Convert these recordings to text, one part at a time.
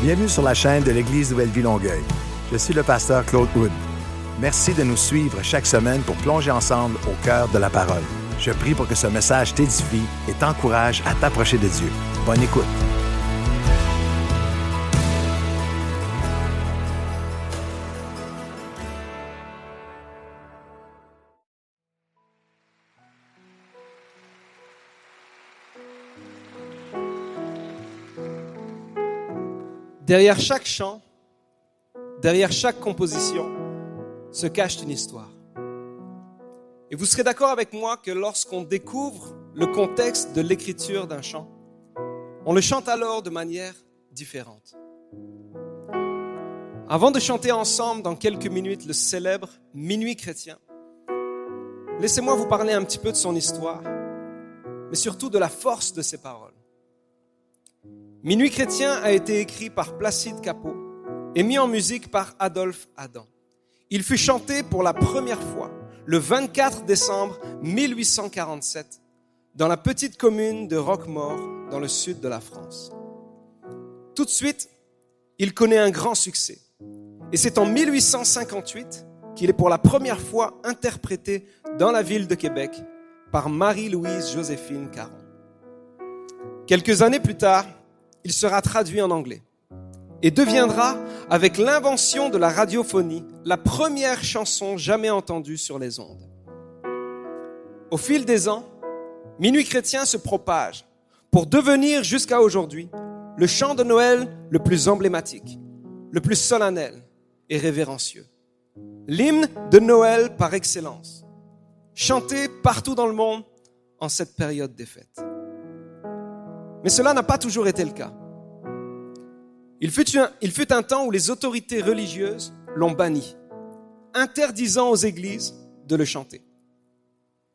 Bienvenue sur la chaîne de l'Église Nouvelle-Vie Longueuil. Je suis le pasteur Claude Wood. Merci de nous suivre chaque semaine pour plonger ensemble au cœur de la parole. Je prie pour que ce message t'édifie et t'encourage à t'approcher de Dieu. Bonne écoute. Derrière chaque chant, derrière chaque composition, se cache une histoire. Et vous serez d'accord avec moi que lorsqu'on découvre le contexte de l'écriture d'un chant, on le chante alors de manière différente. Avant de chanter ensemble dans quelques minutes le célèbre Minuit chrétien, laissez-moi vous parler un petit peu de son histoire, mais surtout de la force de ses paroles. Minuit chrétien a été écrit par Placide Capot et mis en musique par Adolphe Adam. Il fut chanté pour la première fois le 24 décembre 1847 dans la petite commune de Roquemort dans le sud de la France. Tout de suite, il connaît un grand succès. Et c'est en 1858 qu'il est pour la première fois interprété dans la ville de Québec par Marie-Louise Joséphine Caron. Quelques années plus tard, il sera traduit en anglais et deviendra, avec l'invention de la radiophonie, la première chanson jamais entendue sur les ondes. Au fil des ans, Minuit chrétien se propage pour devenir jusqu'à aujourd'hui le chant de Noël le plus emblématique, le plus solennel et révérencieux. L'hymne de Noël par excellence, chanté partout dans le monde en cette période des fêtes. Mais cela n'a pas toujours été le cas. Il fut, un, temps où les autorités religieuses l'ont banni, interdisant aux églises de le chanter.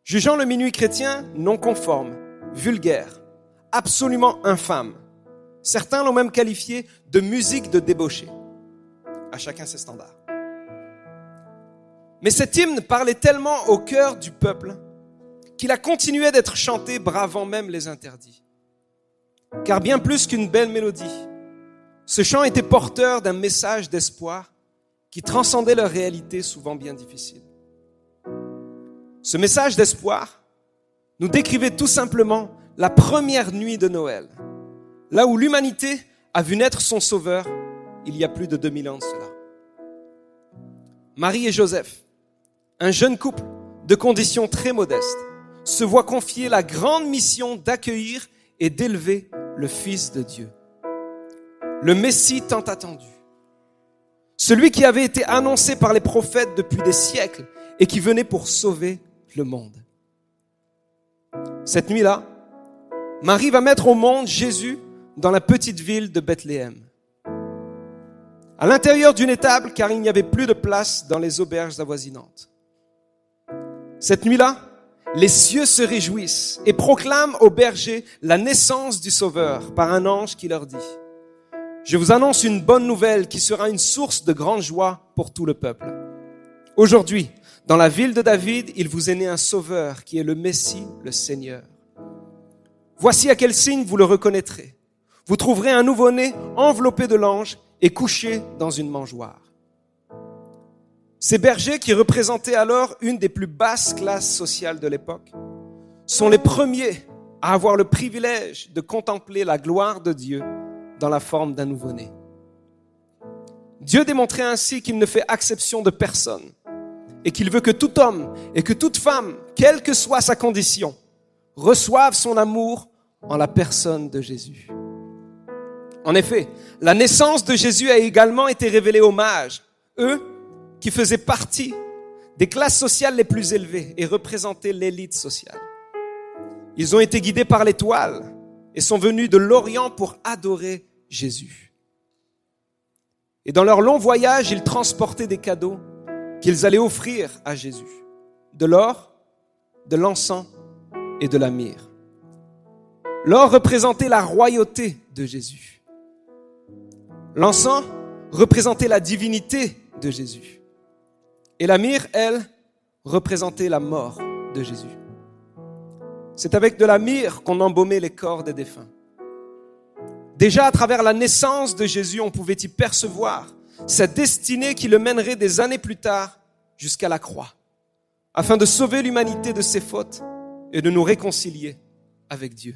Jugeant le minuit chrétien non conforme, vulgaire, absolument infâme. Certains l'ont même qualifié de musique de débauché. À chacun ses standards. Mais cet hymne parlait tellement au cœur du peuple qu'il a continué d'être chanté bravant même les interdits. Car bien plus qu'une belle mélodie, ce chant était porteur d'un message d'espoir qui transcendait leur réalité souvent bien difficile. Ce message d'espoir nous décrivait tout simplement la première nuit de Noël, là où l'humanité a vu naître son sauveur il y a plus de 2000 ans de cela. Marie et Joseph, un jeune couple de conditions très modestes, se voient confier la grande mission d'accueillir et d'élever le Fils de Dieu le Messie tant attendu. Celui qui avait été annoncé par les prophètes depuis des siècles et qui venait pour sauver le monde. Cette nuit-là, Marie va mettre au monde Jésus dans la petite ville de Bethléem. À l'intérieur d'une étable, car il n'y avait plus de place dans les auberges avoisinantes. Cette nuit-là, les cieux se réjouissent et proclament aux bergers la naissance du Sauveur par un ange qui leur dit, je vous annonce une bonne nouvelle qui sera une source de grande joie pour tout le peuple. Aujourd'hui, dans la ville de David, il vous est né un sauveur qui est le Messie, le Seigneur. Voici à quel signe vous le reconnaîtrez. Vous trouverez un nouveau-né enveloppé de l'ange et couché dans une mangeoire. Ces bergers, qui représentaient alors une des plus basses classes sociales de l'époque, sont les premiers à avoir le privilège de contempler la gloire de Dieu dans la forme d'un nouveau-né. Dieu démontrait ainsi qu'il ne fait exception de personne et qu'il veut que tout homme et que toute femme, quelle que soit sa condition, reçoive son amour en la personne de Jésus. En effet, la naissance de Jésus a également été révélée aux mages, eux qui faisaient partie des classes sociales les plus élevées et représentaient l'élite sociale. Ils ont été guidés par l'étoile et sont venus de l'Orient pour adorer Jésus. Et dans leur long voyage, ils transportaient des cadeaux qu'ils allaient offrir à Jésus. De l'or, de l'encens et de la myrrhe. L'or représentait la royauté de Jésus. L'encens représentait la divinité de Jésus. Et la myrrhe, elle, représentait la mort de Jésus. C'est avec de la myrrhe qu'on embaumait les corps des défunts. Déjà à travers la naissance de Jésus, on pouvait y percevoir cette destinée qui le mènerait des années plus tard jusqu'à la croix, afin de sauver l'humanité de ses fautes et de nous réconcilier avec Dieu.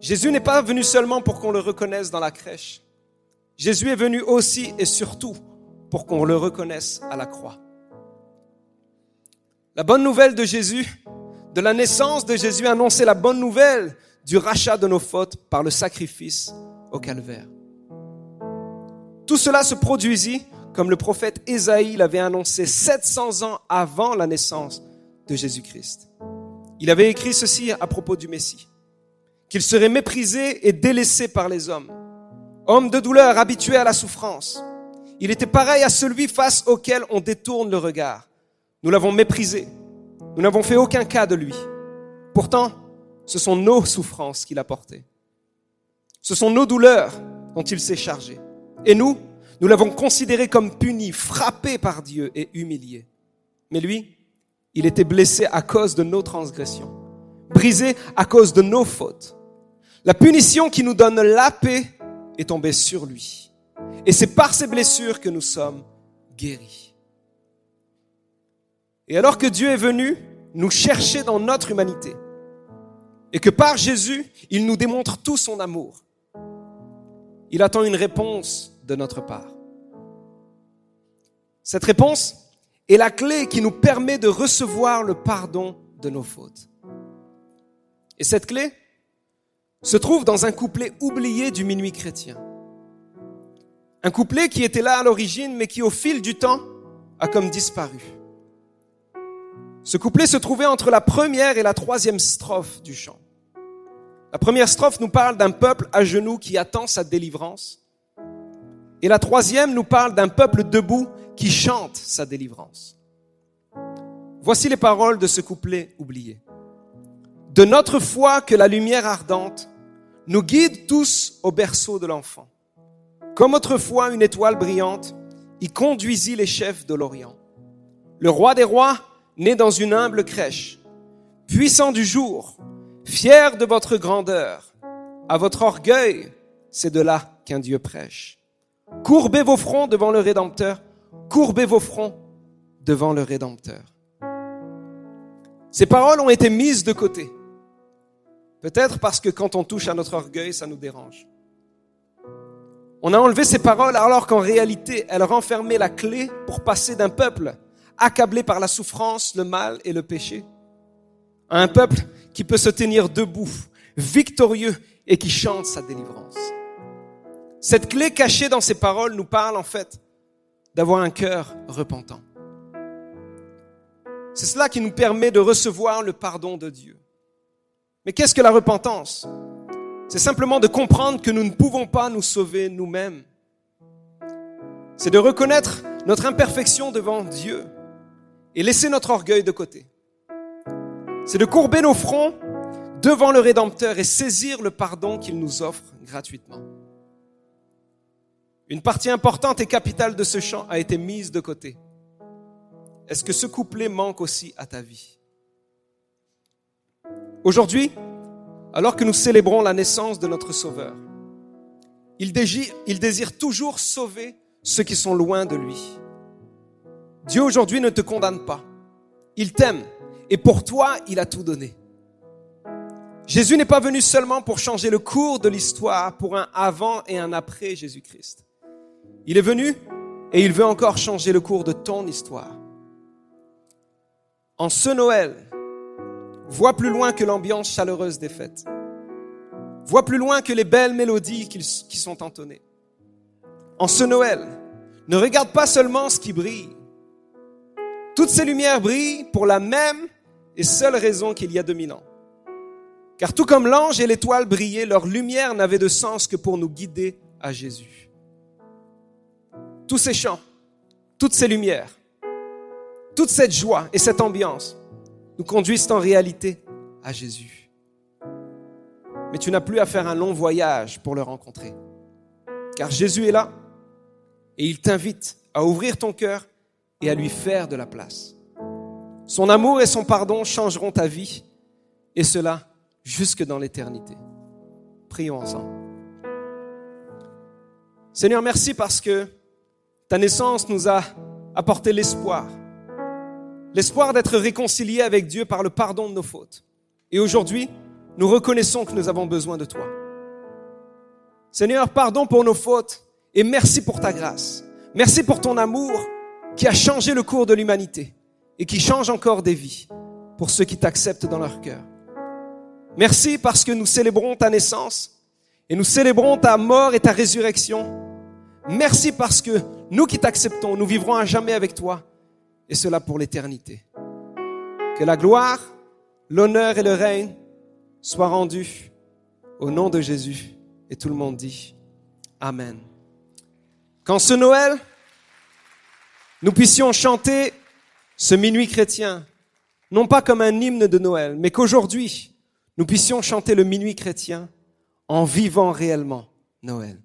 Jésus n'est pas venu seulement pour qu'on le reconnaisse dans la crèche. Jésus est venu aussi et surtout pour qu'on le reconnaisse à la croix. La bonne nouvelle de Jésus, de la naissance de Jésus, annonçait la bonne nouvelle du rachat de nos fautes par le sacrifice au calvaire. Tout cela se produisit comme le prophète Ésaïe l'avait annoncé 700 ans avant la naissance de Jésus-Christ. Il avait écrit ceci à propos du Messie, qu'il serait méprisé et délaissé par les hommes, homme de douleur habitué à la souffrance. Il était pareil à celui face auquel on détourne le regard. Nous l'avons méprisé. Nous n'avons fait aucun cas de lui. Pourtant, ce sont nos souffrances qu'il a portées. Ce sont nos douleurs dont il s'est chargé. Et nous, nous l'avons considéré comme puni, frappé par Dieu et humilié. Mais lui, il était blessé à cause de nos transgressions, brisé à cause de nos fautes. La punition qui nous donne la paix est tombée sur lui. Et c'est par ces blessures que nous sommes guéris. Et alors que Dieu est venu nous chercher dans notre humanité, et que par Jésus, il nous démontre tout son amour, il attend une réponse de notre part. Cette réponse est la clé qui nous permet de recevoir le pardon de nos fautes. Et cette clé se trouve dans un couplet oublié du minuit chrétien. Un couplet qui était là à l'origine, mais qui au fil du temps a comme disparu. Ce couplet se trouvait entre la première et la troisième strophe du chant. La première strophe nous parle d'un peuple à genoux qui attend sa délivrance. Et la troisième nous parle d'un peuple debout qui chante sa délivrance. Voici les paroles de ce couplet oublié. De notre foi que la lumière ardente nous guide tous au berceau de l'enfant. Comme autrefois une étoile brillante, y conduisit les chefs de l'Orient. Le roi des rois, né dans une humble crèche, puissant du jour, fier de votre grandeur, à votre orgueil, c'est de là qu'un Dieu prêche. Courbez vos fronts devant le Rédempteur, courbez vos fronts devant le Rédempteur. Ces paroles ont été mises de côté. Peut-être parce que quand on touche à notre orgueil, ça nous dérange. On a enlevé ces paroles alors qu'en réalité, elles renfermaient la clé pour passer d'un peuple accablé par la souffrance, le mal et le péché, à un peuple qui peut se tenir debout, victorieux et qui chante sa délivrance. Cette clé cachée dans ces paroles nous parle en fait d'avoir un cœur repentant. C'est cela qui nous permet de recevoir le pardon de Dieu. Mais qu'est-ce que la repentance? C'est simplement de comprendre que nous ne pouvons pas nous sauver nous-mêmes. C'est de reconnaître notre imperfection devant Dieu et laisser notre orgueil de côté c'est de courber nos fronts devant le Rédempteur et saisir le pardon qu'il nous offre gratuitement. Une partie importante et capitale de ce chant a été mise de côté. Est-ce que ce couplet manque aussi à ta vie? Aujourd'hui, alors que nous célébrons la naissance de notre Sauveur, il désire, toujours sauver ceux qui sont loin de lui. Dieu aujourd'hui ne te condamne pas. Il t'aime et pour toi, il a tout donné. Jésus n'est pas venu seulement pour changer le cours de l'histoire, pour un avant et un après Jésus-Christ. Il est venu et il veut encore changer le cours de ton histoire. En ce Noël, vois plus loin que l'ambiance chaleureuse des fêtes. Vois plus loin que les belles mélodies qui sont entonnées. En ce Noël, ne regarde pas seulement ce qui brille. Toutes ces lumières brillent pour la même et seule raison qu'il y a 2000 ans. Car tout comme l'ange et l'étoile brillaient, leur lumière n'avait de sens que pour nous guider à Jésus. Tous ces chants, toutes ces lumières, toute cette joie et cette ambiance nous conduisent en réalité à Jésus. Mais tu n'as plus à faire un long voyage pour le rencontrer. Car Jésus est là et il t'invite à ouvrir ton cœur et à lui faire de la place. Son amour et son pardon changeront ta vie, et cela jusque dans l'éternité. Prions. Ensemble. Seigneur, merci parce que ta naissance nous a apporté l'espoir. L'espoir d'être réconciliés avec Dieu par le pardon de nos fautes. Et aujourd'hui, nous reconnaissons que nous avons besoin de toi. Seigneur, pardon pour nos fautes et merci pour ta grâce. Merci pour ton amour qui a changé le cours de l'humanité et qui change encore des vies pour ceux qui t'acceptent dans leur cœur. Merci parce que nous célébrons ta naissance et nous célébrons ta mort et ta résurrection. Merci parce que nous qui t'acceptons, nous vivrons à jamais avec toi et cela pour l'éternité. Que la gloire, l'honneur et le règne soient rendus au nom de Jésus. Et tout le monde dit Amen. Quand ce Noël, nous puissions chanter ce minuit chrétien, non pas comme un hymne de Noël, mais qu'aujourd'hui, nous puissions chanter le minuit chrétien en vivant réellement Noël.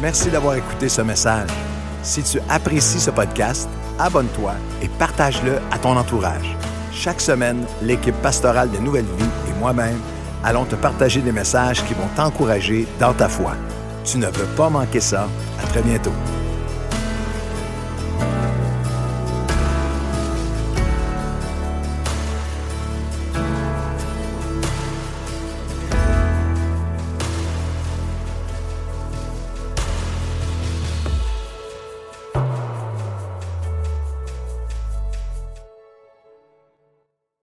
Merci d'avoir écouté ce message. Si tu apprécies ce podcast, abonne-toi et partage-le à ton entourage. Chaque semaine, l'équipe pastorale de Nouvelle Vie et moi-même allons te partager des messages qui vont t'encourager dans ta foi. Tu ne veux pas manquer ça. À très bientôt.